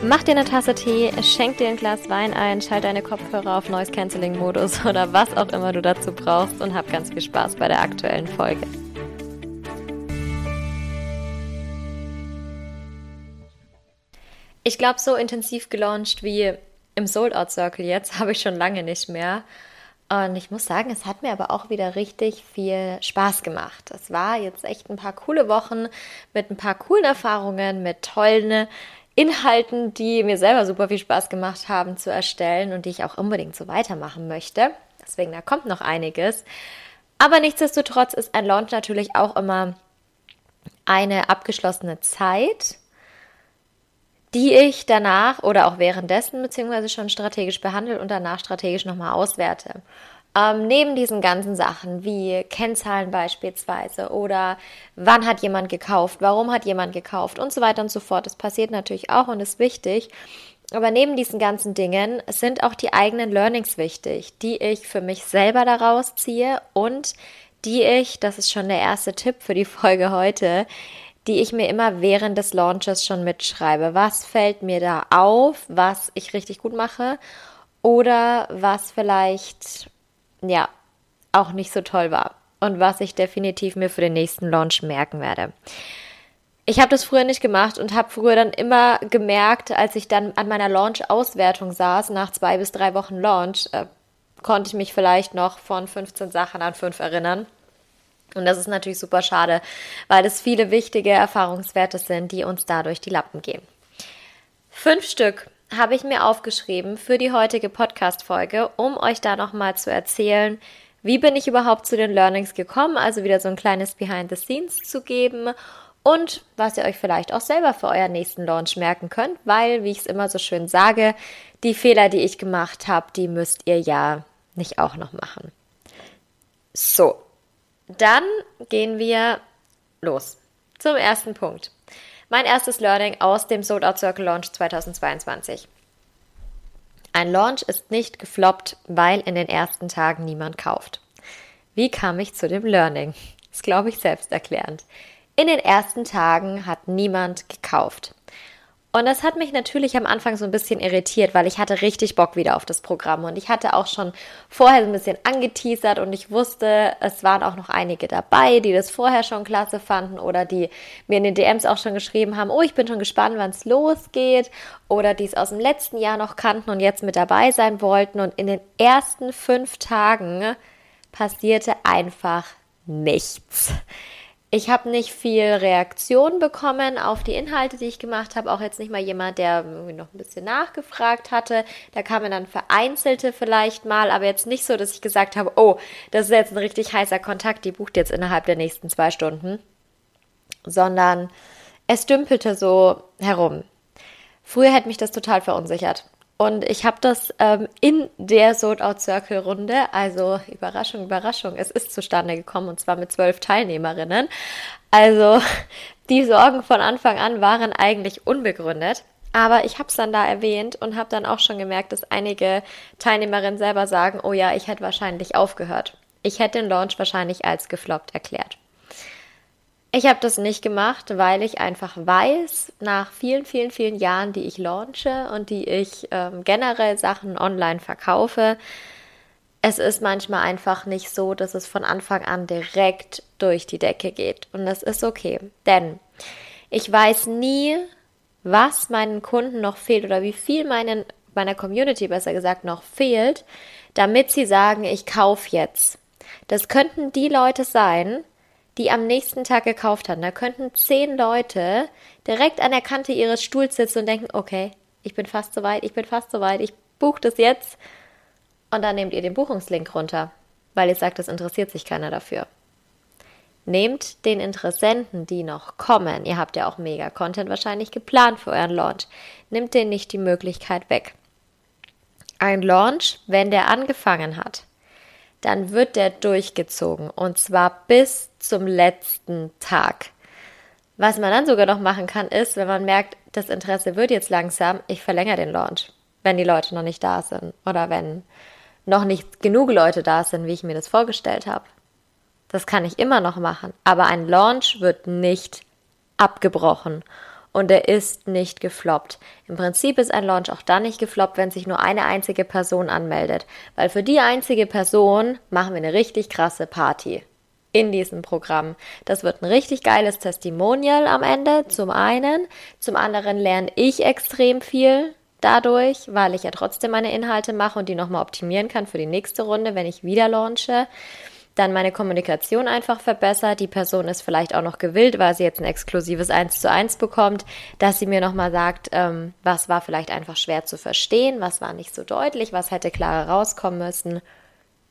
Mach dir eine Tasse Tee, schenk dir ein Glas Wein ein, schalt deine Kopfhörer auf Noise Cancelling Modus oder was auch immer du dazu brauchst und hab ganz viel Spaß bei der aktuellen Folge. Ich glaube, so intensiv gelauncht wie im Sold Out Circle jetzt habe ich schon lange nicht mehr. Und ich muss sagen, es hat mir aber auch wieder richtig viel Spaß gemacht. Es war jetzt echt ein paar coole Wochen mit ein paar coolen Erfahrungen, mit tollen Inhalten, die mir selber super viel Spaß gemacht haben zu erstellen und die ich auch unbedingt so weitermachen möchte. Deswegen, da kommt noch einiges. Aber nichtsdestotrotz ist ein Launch natürlich auch immer eine abgeschlossene Zeit, die ich danach oder auch währenddessen beziehungsweise schon strategisch behandle und danach strategisch nochmal auswerte. Ähm, neben diesen ganzen Sachen wie Kennzahlen beispielsweise oder wann hat jemand gekauft, warum hat jemand gekauft und so weiter und so fort. Das passiert natürlich auch und ist wichtig. Aber neben diesen ganzen Dingen sind auch die eigenen Learnings wichtig, die ich für mich selber daraus ziehe und die ich, das ist schon der erste Tipp für die Folge heute, die ich mir immer während des Launches schon mitschreibe. Was fällt mir da auf, was ich richtig gut mache oder was vielleicht ja, auch nicht so toll war und was ich definitiv mir für den nächsten Launch merken werde. Ich habe das früher nicht gemacht und habe früher dann immer gemerkt, als ich dann an meiner Launch-Auswertung saß, nach zwei bis drei Wochen Launch, äh, konnte ich mich vielleicht noch von 15 Sachen an fünf erinnern. Und das ist natürlich super schade, weil es viele wichtige Erfahrungswerte sind, die uns dadurch die Lappen gehen. Fünf Stück habe ich mir aufgeschrieben für die heutige Podcast-Folge, um euch da nochmal zu erzählen, wie bin ich überhaupt zu den Learnings gekommen, also wieder so ein kleines Behind the Scenes zu geben und was ihr euch vielleicht auch selber für euren nächsten Launch merken könnt, weil, wie ich es immer so schön sage, die Fehler, die ich gemacht habe, die müsst ihr ja nicht auch noch machen. So, dann gehen wir los zum ersten Punkt. Mein erstes Learning aus dem Sold Out Circle Launch 2022. Ein Launch ist nicht gefloppt, weil in den ersten Tagen niemand kauft. Wie kam ich zu dem Learning? Das glaube ich selbsterklärend. In den ersten Tagen hat niemand gekauft. Und das hat mich natürlich am Anfang so ein bisschen irritiert, weil ich hatte richtig Bock wieder auf das Programm und ich hatte auch schon vorher so ein bisschen angeteasert und ich wusste, es waren auch noch einige dabei, die das vorher schon klasse fanden oder die mir in den DMs auch schon geschrieben haben, oh, ich bin schon gespannt, wann es losgeht oder die es aus dem letzten Jahr noch kannten und jetzt mit dabei sein wollten und in den ersten fünf Tagen passierte einfach nichts. Ich habe nicht viel Reaktion bekommen auf die Inhalte, die ich gemacht habe. Auch jetzt nicht mal jemand, der irgendwie noch ein bisschen nachgefragt hatte. Da kamen dann vereinzelte vielleicht mal, aber jetzt nicht so, dass ich gesagt habe, oh, das ist jetzt ein richtig heißer Kontakt, die bucht jetzt innerhalb der nächsten zwei Stunden. Sondern es dümpelte so herum. Früher hätte mich das total verunsichert. Und ich habe das ähm, in der Sold Out Circle Runde, also Überraschung, Überraschung, es ist zustande gekommen und zwar mit zwölf Teilnehmerinnen. Also die Sorgen von Anfang an waren eigentlich unbegründet. Aber ich habe es dann da erwähnt und habe dann auch schon gemerkt, dass einige Teilnehmerinnen selber sagen, oh ja, ich hätte wahrscheinlich aufgehört. Ich hätte den Launch wahrscheinlich als gefloppt erklärt. Ich habe das nicht gemacht, weil ich einfach weiß, nach vielen, vielen, vielen Jahren, die ich launche und die ich ähm, generell Sachen online verkaufe, es ist manchmal einfach nicht so, dass es von Anfang an direkt durch die Decke geht. Und das ist okay. Denn ich weiß nie, was meinen Kunden noch fehlt oder wie viel meinen, meiner Community besser gesagt noch fehlt, damit sie sagen, ich kaufe jetzt. Das könnten die Leute sein, die am nächsten Tag gekauft hatten. Da könnten zehn Leute direkt an der Kante ihres Stuhls sitzen und denken, okay, ich bin fast soweit, ich bin fast soweit, ich buche das jetzt. Und dann nehmt ihr den Buchungslink runter, weil ihr sagt, es interessiert sich keiner dafür. Nehmt den Interessenten, die noch kommen, ihr habt ja auch mega Content wahrscheinlich geplant für euren Launch, nimmt denen nicht die Möglichkeit weg. Ein Launch, wenn der angefangen hat, dann wird der durchgezogen und zwar bis zum letzten Tag. Was man dann sogar noch machen kann, ist, wenn man merkt, das Interesse wird jetzt langsam, ich verlängere den Launch, wenn die Leute noch nicht da sind oder wenn noch nicht genug Leute da sind, wie ich mir das vorgestellt habe. Das kann ich immer noch machen, aber ein Launch wird nicht abgebrochen und er ist nicht gefloppt. Im Prinzip ist ein Launch auch dann nicht gefloppt, wenn sich nur eine einzige Person anmeldet, weil für die einzige Person machen wir eine richtig krasse Party in diesem Programm. Das wird ein richtig geiles Testimonial am Ende, zum einen. Zum anderen lerne ich extrem viel dadurch, weil ich ja trotzdem meine Inhalte mache und die nochmal optimieren kann für die nächste Runde, wenn ich wieder launche dann meine Kommunikation einfach verbessert. Die Person ist vielleicht auch noch gewillt, weil sie jetzt ein exklusives 1 zu 1 bekommt, dass sie mir nochmal sagt, ähm, was war vielleicht einfach schwer zu verstehen, was war nicht so deutlich, was hätte klarer rauskommen müssen.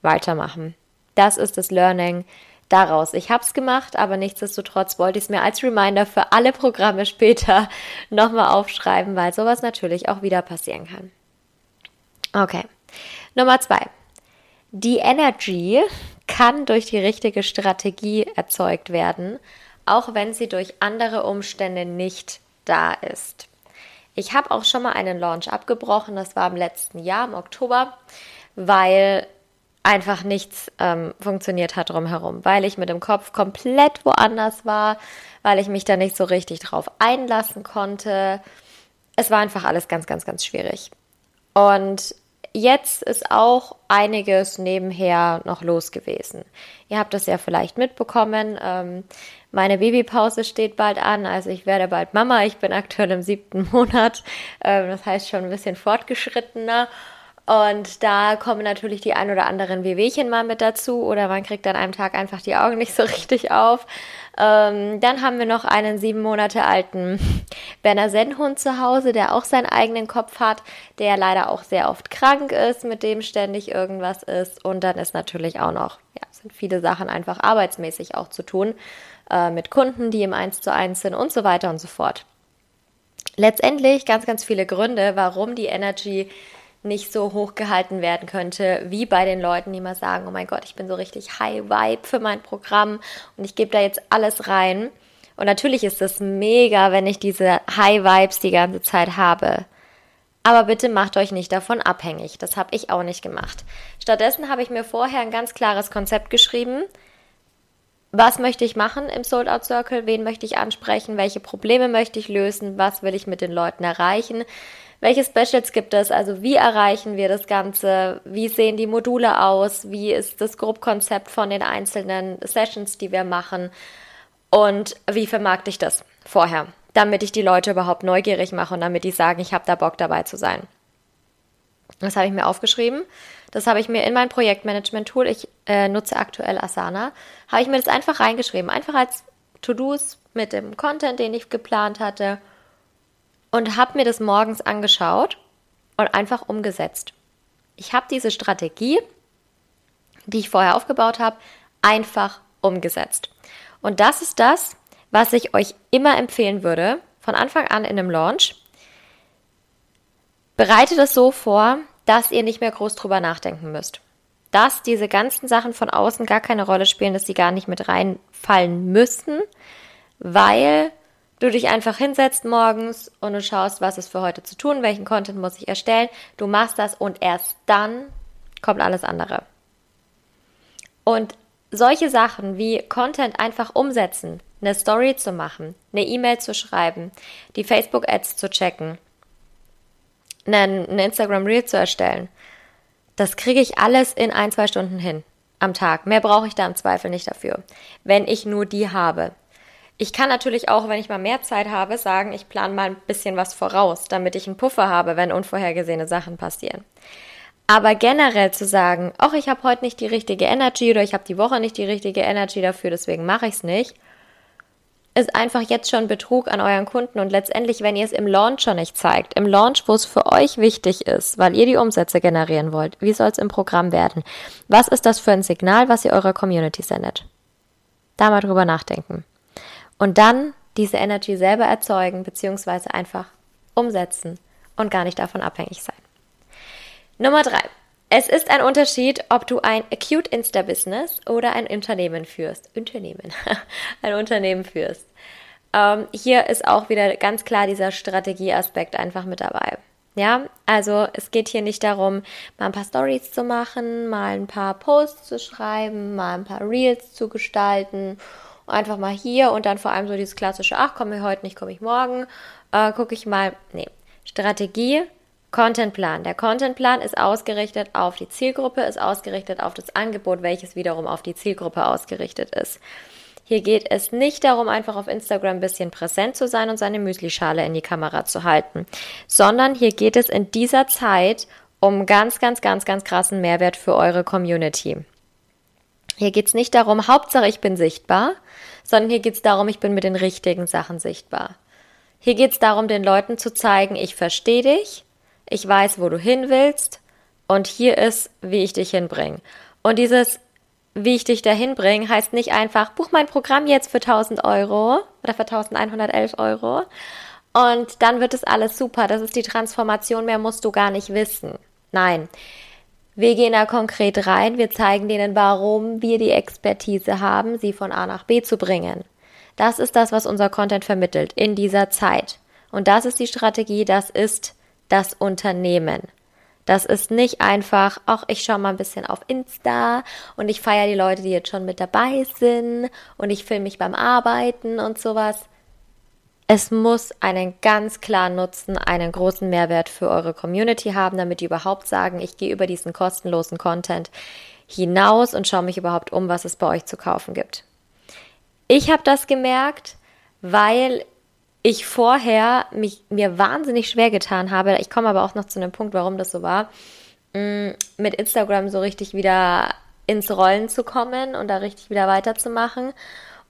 Weitermachen. Das ist das Learning daraus. Ich habe es gemacht, aber nichtsdestotrotz wollte ich es mir als Reminder für alle Programme später nochmal aufschreiben, weil sowas natürlich auch wieder passieren kann. Okay. Nummer zwei. Die Energy, kann durch die richtige Strategie erzeugt werden, auch wenn sie durch andere Umstände nicht da ist. Ich habe auch schon mal einen Launch abgebrochen, das war im letzten Jahr, im Oktober, weil einfach nichts ähm, funktioniert hat drumherum, weil ich mit dem Kopf komplett woanders war, weil ich mich da nicht so richtig drauf einlassen konnte. Es war einfach alles ganz, ganz, ganz schwierig. Und jetzt ist auch einiges nebenher noch los gewesen. Ihr habt das ja vielleicht mitbekommen. Ähm, meine Babypause steht bald an, also ich werde bald Mama. Ich bin aktuell im siebten Monat, ähm, das heißt schon ein bisschen fortgeschrittener. Und da kommen natürlich die ein oder anderen Wehwehchen mal mit dazu oder man kriegt an einem Tag einfach die Augen nicht so richtig auf. Ähm, dann haben wir noch einen sieben Monate alten Berner Sennhund zu Hause, der auch seinen eigenen Kopf hat, der leider auch sehr oft krank ist, mit dem ständig irgendwas ist. Und dann ist natürlich auch noch, ja, sind viele Sachen einfach arbeitsmäßig auch zu tun, äh, mit Kunden, die im Eins zu eins sind und so weiter und so fort. Letztendlich ganz, ganz viele Gründe, warum die Energy nicht so hoch gehalten werden könnte, wie bei den Leuten, die mal sagen, oh mein Gott, ich bin so richtig High Vibe für mein Programm und ich gebe da jetzt alles rein. Und natürlich ist es mega, wenn ich diese High Vibes die ganze Zeit habe. Aber bitte macht euch nicht davon abhängig. Das habe ich auch nicht gemacht. Stattdessen habe ich mir vorher ein ganz klares Konzept geschrieben. Was möchte ich machen im Sold Out Circle? Wen möchte ich ansprechen? Welche Probleme möchte ich lösen? Was will ich mit den Leuten erreichen? Welche Specials gibt es? Also wie erreichen wir das Ganze? Wie sehen die Module aus? Wie ist das Grobkonzept von den einzelnen Sessions, die wir machen? Und wie vermarkte ich das vorher, damit ich die Leute überhaupt neugierig mache und damit die sagen, ich habe da Bock dabei zu sein? Das habe ich mir aufgeschrieben. Das habe ich mir in mein Projektmanagement-Tool, ich äh, nutze aktuell Asana, habe ich mir das einfach reingeschrieben. Einfach als To-Dos mit dem Content, den ich geplant hatte und habe mir das morgens angeschaut und einfach umgesetzt. Ich habe diese Strategie, die ich vorher aufgebaut habe, einfach umgesetzt. Und das ist das, was ich euch immer empfehlen würde, von Anfang an in einem Launch. Bereitet es so vor, dass ihr nicht mehr groß drüber nachdenken müsst. Dass diese ganzen Sachen von außen gar keine Rolle spielen, dass sie gar nicht mit reinfallen müssen, weil du dich einfach hinsetzt morgens und du schaust, was ist für heute zu tun, welchen Content muss ich erstellen. Du machst das und erst dann kommt alles andere. Und solche Sachen wie Content einfach umsetzen, eine Story zu machen, eine E-Mail zu schreiben, die Facebook-Ads zu checken, einen, Instagram Reel zu erstellen, das kriege ich alles in ein, zwei Stunden hin am Tag. Mehr brauche ich da im Zweifel nicht dafür, wenn ich nur die habe. Ich kann natürlich auch, wenn ich mal mehr Zeit habe, sagen, ich plane mal ein bisschen was voraus, damit ich einen Puffer habe, wenn unvorhergesehene Sachen passieren. Aber generell zu sagen, ach, ich habe heute nicht die richtige Energy oder ich habe die Woche nicht die richtige Energy dafür, deswegen mache ich es nicht, ist einfach jetzt schon Betrug an euren Kunden und letztendlich, wenn ihr es im Launch schon nicht zeigt, im Launch, wo es für euch wichtig ist, weil ihr die Umsätze generieren wollt, wie soll es im Programm werden? Was ist das für ein Signal, was ihr eurer Community sendet? Da mal drüber nachdenken. Und dann diese Energy selber erzeugen, beziehungsweise einfach umsetzen und gar nicht davon abhängig sein. Nummer drei. Es ist ein Unterschied, ob du ein Acute Insta Business oder ein Unternehmen führst. Unternehmen. ein Unternehmen führst. Ähm, hier ist auch wieder ganz klar dieser Strategieaspekt einfach mit dabei. Ja, also es geht hier nicht darum, mal ein paar Stories zu machen, mal ein paar Posts zu schreiben, mal ein paar Reels zu gestalten. Einfach mal hier und dann vor allem so dieses klassische, ach, komme ich heute nicht, komme ich morgen, äh, gucke ich mal. Nee, Strategie Contentplan. Der Contentplan ist ausgerichtet auf die Zielgruppe, ist ausgerichtet auf das Angebot, welches wiederum auf die Zielgruppe ausgerichtet ist. Hier geht es nicht darum, einfach auf Instagram ein bisschen präsent zu sein und seine Müslischale in die Kamera zu halten, sondern hier geht es in dieser Zeit um ganz, ganz, ganz, ganz krassen Mehrwert für eure Community. Hier geht es nicht darum, Hauptsache ich bin sichtbar, sondern hier geht es darum, ich bin mit den richtigen Sachen sichtbar. Hier geht es darum, den Leuten zu zeigen, ich verstehe dich, ich weiß, wo du hin willst und hier ist, wie ich dich hinbringe. Und dieses, wie ich dich dahin bringe, heißt nicht einfach, buch mein Programm jetzt für 1000 Euro oder für 1111 Euro und dann wird es alles super. Das ist die Transformation, mehr musst du gar nicht wissen. Nein. Wir gehen da konkret rein, wir zeigen denen, warum wir die Expertise haben, sie von A nach B zu bringen. Das ist das, was unser Content vermittelt in dieser Zeit. Und das ist die Strategie, das ist das Unternehmen. Das ist nicht einfach, ach, ich schaue mal ein bisschen auf Insta und ich feiere die Leute, die jetzt schon mit dabei sind und ich filme mich beim Arbeiten und sowas. Es muss einen ganz klaren Nutzen, einen großen Mehrwert für eure Community haben, damit die überhaupt sagen, ich gehe über diesen kostenlosen Content hinaus und schaue mich überhaupt um, was es bei euch zu kaufen gibt. Ich habe das gemerkt, weil ich vorher mich, mir wahnsinnig schwer getan habe, ich komme aber auch noch zu einem Punkt, warum das so war, mm, mit Instagram so richtig wieder ins Rollen zu kommen und da richtig wieder weiterzumachen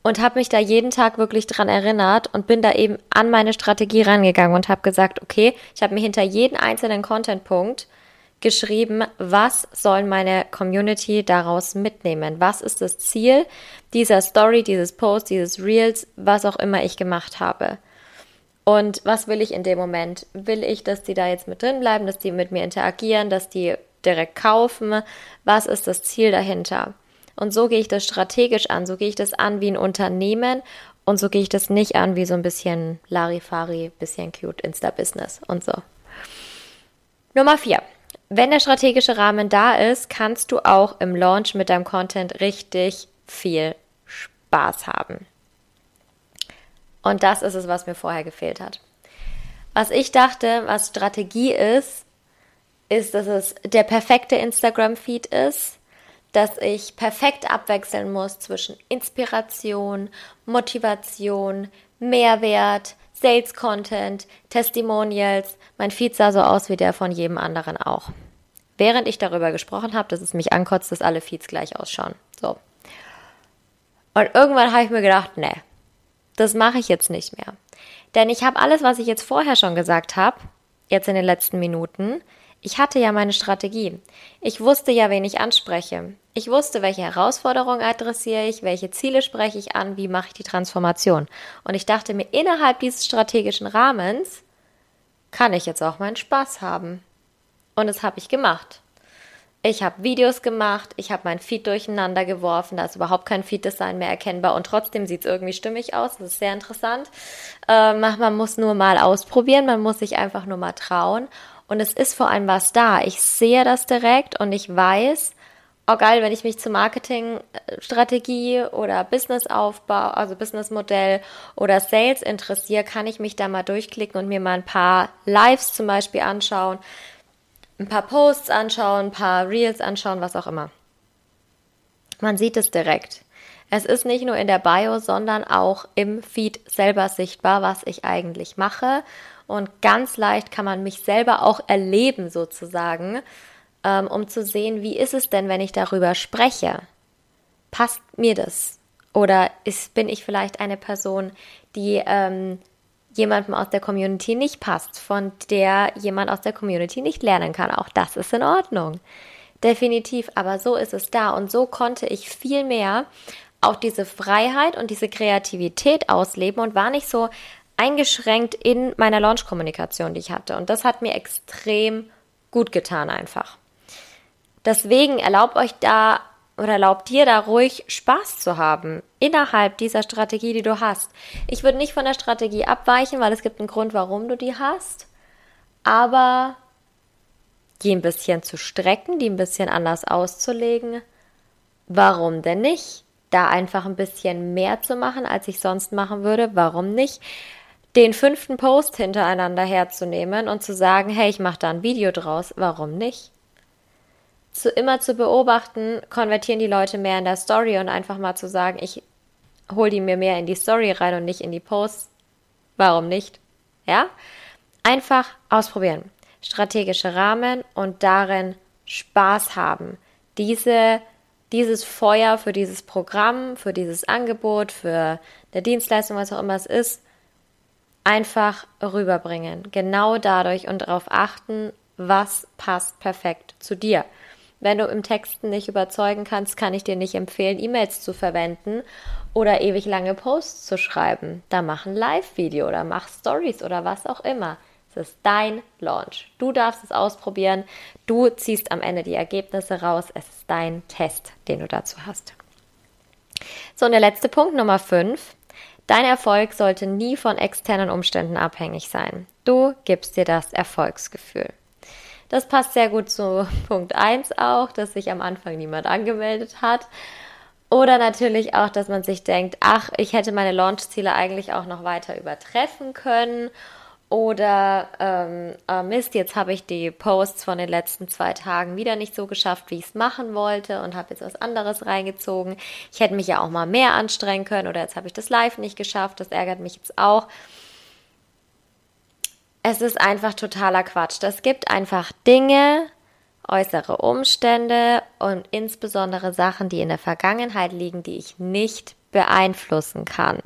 und habe mich da jeden Tag wirklich dran erinnert und bin da eben an meine Strategie rangegangen und habe gesagt, okay, ich habe mir hinter jeden einzelnen Content-Punkt geschrieben, was soll meine Community daraus mitnehmen? Was ist das Ziel dieser Story, dieses Post, dieses Reels, was auch immer ich gemacht habe? Und was will ich in dem Moment? Will ich, dass die da jetzt mit drin bleiben, dass die mit mir interagieren, dass die direkt kaufen? Was ist das Ziel dahinter? Und so gehe ich das strategisch an, so gehe ich das an wie ein Unternehmen und so gehe ich das nicht an wie so ein bisschen Larifari, bisschen cute Insta-Business und so. Nummer vier. Wenn der strategische Rahmen da ist, kannst du auch im Launch mit deinem Content richtig viel Spaß haben. Und das ist es, was mir vorher gefehlt hat. Was ich dachte, was Strategie ist, ist, dass es der perfekte Instagram-Feed ist, dass ich perfekt abwechseln muss zwischen Inspiration, Motivation, Mehrwert, Sales Content, Testimonials. Mein Feed sah so aus wie der von jedem anderen auch. Während ich darüber gesprochen habe, dass es mich ankotzt, dass alle Feeds gleich ausschauen. So. Und irgendwann habe ich mir gedacht, nee, das mache ich jetzt nicht mehr. Denn ich habe alles, was ich jetzt vorher schon gesagt habe, jetzt in den letzten Minuten, ich hatte ja meine Strategie. Ich wusste ja, wen ich anspreche. Ich wusste, welche Herausforderungen adressiere ich, welche Ziele spreche ich an, wie mache ich die Transformation. Und ich dachte mir, innerhalb dieses strategischen Rahmens kann ich jetzt auch meinen Spaß haben. Und das habe ich gemacht. Ich habe Videos gemacht, ich habe mein Feed durcheinander geworfen, da ist überhaupt kein Feed-Design mehr erkennbar und trotzdem sieht es irgendwie stimmig aus. Das ist sehr interessant. Ähm, man muss nur mal ausprobieren, man muss sich einfach nur mal trauen. Und es ist vor allem was da. Ich sehe das direkt und ich weiß, oh geil, wenn ich mich zur Marketingstrategie oder Businessaufbau, also Businessmodell oder Sales interessiere, kann ich mich da mal durchklicken und mir mal ein paar Lives zum Beispiel anschauen ein paar Posts anschauen, ein paar Reels anschauen, was auch immer. Man sieht es direkt. Es ist nicht nur in der Bio, sondern auch im Feed selber sichtbar, was ich eigentlich mache. Und ganz leicht kann man mich selber auch erleben, sozusagen, ähm, um zu sehen, wie ist es denn, wenn ich darüber spreche? Passt mir das? Oder ist, bin ich vielleicht eine Person, die ähm, jemandem aus der Community nicht passt, von der jemand aus der Community nicht lernen kann? Auch das ist in Ordnung. Definitiv, aber so ist es da. Und so konnte ich viel mehr auch diese Freiheit und diese Kreativität ausleben und war nicht so eingeschränkt in meiner Launch-Kommunikation, die ich hatte. Und das hat mir extrem gut getan einfach. Deswegen erlaubt euch da oder erlaubt dir da ruhig Spaß zu haben innerhalb dieser Strategie, die du hast. Ich würde nicht von der Strategie abweichen, weil es gibt einen Grund, warum du die hast. Aber die ein bisschen zu strecken, die ein bisschen anders auszulegen. Warum denn nicht? Da einfach ein bisschen mehr zu machen, als ich sonst machen würde. Warum nicht? Den fünften Post hintereinander herzunehmen und zu sagen, hey, ich mache da ein Video draus. Warum nicht? Zu immer zu beobachten, konvertieren die Leute mehr in der Story und einfach mal zu sagen, ich hole die mir mehr in die Story rein und nicht in die Posts. Warum nicht? Ja? Einfach ausprobieren strategische Rahmen und darin Spaß haben. Diese, dieses Feuer für dieses Programm, für dieses Angebot, für eine Dienstleistung, was auch immer es ist, einfach rüberbringen. Genau dadurch und darauf achten, was passt perfekt zu dir. Wenn du im Texten nicht überzeugen kannst, kann ich dir nicht empfehlen, E-Mails zu verwenden oder ewig lange Posts zu schreiben. Da mach ein Live-Video oder mach Stories oder was auch immer. Es ist dein Launch. Du darfst es ausprobieren. Du ziehst am Ende die Ergebnisse raus. Es ist dein Test, den du dazu hast. So, und der letzte Punkt, Nummer 5. Dein Erfolg sollte nie von externen Umständen abhängig sein. Du gibst dir das Erfolgsgefühl. Das passt sehr gut zu Punkt 1 auch, dass sich am Anfang niemand angemeldet hat. Oder natürlich auch, dass man sich denkt, ach, ich hätte meine Launchziele eigentlich auch noch weiter übertreffen können oder ähm, äh, Mist, jetzt habe ich die Posts von den letzten zwei Tagen wieder nicht so geschafft, wie ich es machen wollte und habe jetzt was anderes reingezogen. Ich hätte mich ja auch mal mehr anstrengen können oder jetzt habe ich das Live nicht geschafft. Das ärgert mich jetzt auch. Es ist einfach totaler Quatsch. Das gibt einfach Dinge, äußere Umstände und insbesondere Sachen, die in der Vergangenheit liegen, die ich nicht beeinflussen kann.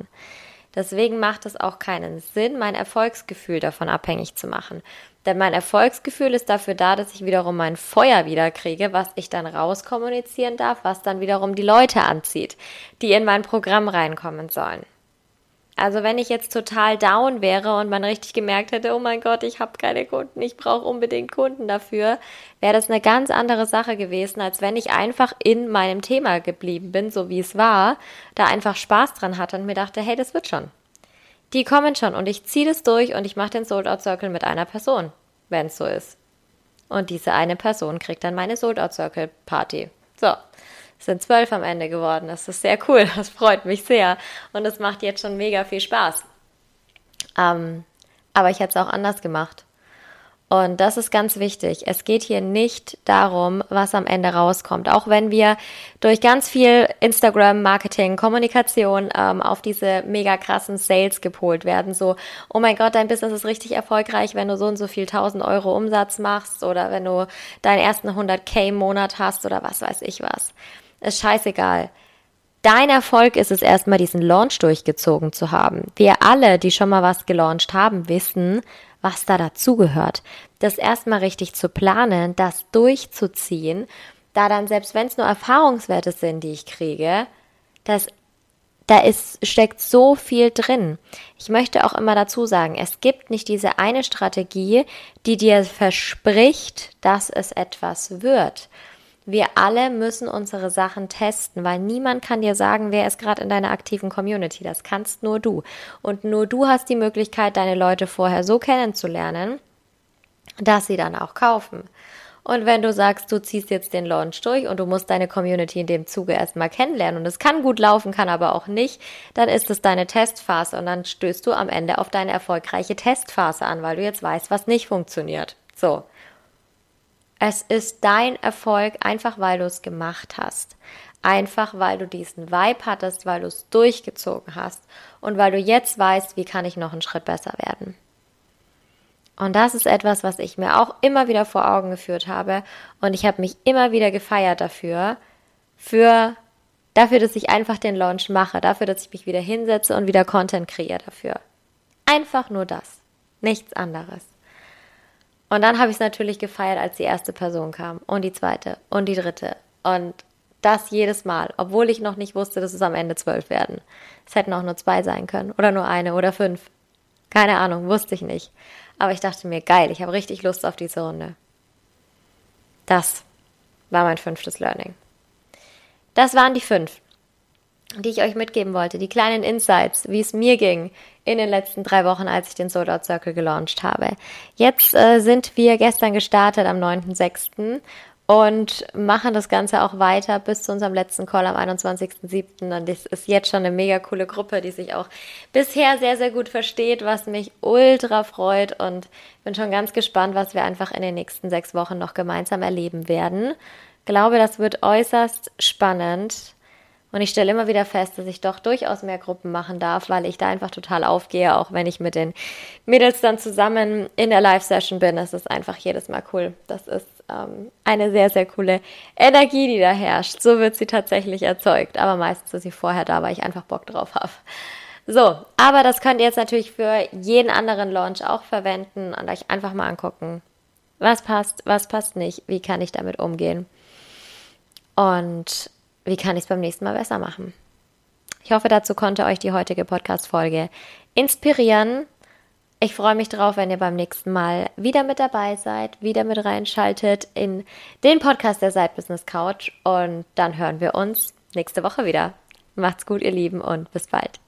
Deswegen macht es auch keinen Sinn, mein Erfolgsgefühl davon abhängig zu machen. Denn mein Erfolgsgefühl ist dafür da, dass ich wiederum mein Feuer wiederkriege, was ich dann rauskommunizieren darf, was dann wiederum die Leute anzieht, die in mein Programm reinkommen sollen. Also wenn ich jetzt total down wäre und man richtig gemerkt hätte, oh mein Gott, ich habe keine Kunden, ich brauche unbedingt Kunden dafür, wäre das eine ganz andere Sache gewesen, als wenn ich einfach in meinem Thema geblieben bin, so wie es war, da einfach Spaß dran hatte und mir dachte, hey, das wird schon. Die kommen schon und ich ziehe das durch und ich mache den Sold Out Circle mit einer Person, wenn es so ist. Und diese eine Person kriegt dann meine Sold Out Circle Party. So, sind zwölf am Ende geworden. Das ist sehr cool. Das freut mich sehr. Und es macht jetzt schon mega viel Spaß. Ähm, aber ich hätte es auch anders gemacht. Und das ist ganz wichtig. Es geht hier nicht darum, was am Ende rauskommt. Auch wenn wir durch ganz viel Instagram, Marketing, Kommunikation ähm, auf diese mega krassen Sales gepolt werden. So, oh mein Gott, dein Business ist richtig erfolgreich, wenn du so und so viel 1000 Euro Umsatz machst oder wenn du deinen ersten 100k Monat hast oder was weiß ich was. Ist scheißegal. Dein Erfolg ist es erstmal, diesen Launch durchgezogen zu haben. Wir alle, die schon mal was gelauncht haben, wissen, was da dazugehört. Das erstmal richtig zu planen, das durchzuziehen, da dann, selbst wenn es nur Erfahrungswerte sind, die ich kriege, das da ist, steckt so viel drin. Ich möchte auch immer dazu sagen, es gibt nicht diese eine Strategie, die dir verspricht, dass es etwas wird. Wir alle müssen unsere Sachen testen, weil niemand kann dir sagen, wer ist gerade in deiner aktiven Community. Das kannst nur du. Und nur du hast die Möglichkeit, deine Leute vorher so kennenzulernen, dass sie dann auch kaufen. Und wenn du sagst, du ziehst jetzt den Launch durch und du musst deine Community in dem Zuge erstmal kennenlernen und es kann gut laufen, kann aber auch nicht, dann ist es deine Testphase und dann stößt du am Ende auf deine erfolgreiche Testphase an, weil du jetzt weißt, was nicht funktioniert. So. Es ist dein Erfolg, einfach weil du es gemacht hast. Einfach weil du diesen Vibe hattest, weil du es durchgezogen hast und weil du jetzt weißt, wie kann ich noch einen Schritt besser werden. Und das ist etwas, was ich mir auch immer wieder vor Augen geführt habe. Und ich habe mich immer wieder gefeiert dafür, für, dafür, dass ich einfach den Launch mache, dafür, dass ich mich wieder hinsetze und wieder Content kreiere dafür. Einfach nur das. Nichts anderes. Und dann habe ich es natürlich gefeiert, als die erste Person kam und die zweite und die dritte. Und das jedes Mal, obwohl ich noch nicht wusste, dass es am Ende zwölf werden. Es hätten auch nur zwei sein können oder nur eine oder fünf. Keine Ahnung, wusste ich nicht. Aber ich dachte mir, geil, ich habe richtig Lust auf diese Runde. Das war mein fünftes Learning. Das waren die fünf, die ich euch mitgeben wollte. Die kleinen Insights, wie es mir ging in den letzten drei Wochen, als ich den Sold Circle gelauncht habe. Jetzt äh, sind wir gestern gestartet am 9.6 und machen das Ganze auch weiter bis zu unserem letzten Call am 21.07. Und das ist jetzt schon eine mega coole Gruppe, die sich auch bisher sehr, sehr gut versteht, was mich ultra freut und bin schon ganz gespannt, was wir einfach in den nächsten sechs Wochen noch gemeinsam erleben werden. Glaube, das wird äußerst spannend. Und ich stelle immer wieder fest, dass ich doch durchaus mehr Gruppen machen darf, weil ich da einfach total aufgehe, auch wenn ich mit den Mädels dann zusammen in der Live-Session bin. Es ist einfach jedes Mal cool. Das ist ähm, eine sehr, sehr coole Energie, die da herrscht. So wird sie tatsächlich erzeugt. Aber meistens ist sie vorher da, weil ich einfach Bock drauf habe. So, aber das könnt ihr jetzt natürlich für jeden anderen Launch auch verwenden und euch einfach mal angucken. Was passt, was passt nicht, wie kann ich damit umgehen und wie kann ich es beim nächsten Mal besser machen. Ich hoffe, dazu konnte euch die heutige Podcast-Folge inspirieren ich freue mich drauf, wenn ihr beim nächsten Mal wieder mit dabei seid, wieder mit reinschaltet in den Podcast der Side Business Couch und dann hören wir uns nächste Woche wieder. Macht's gut, ihr Lieben, und bis bald.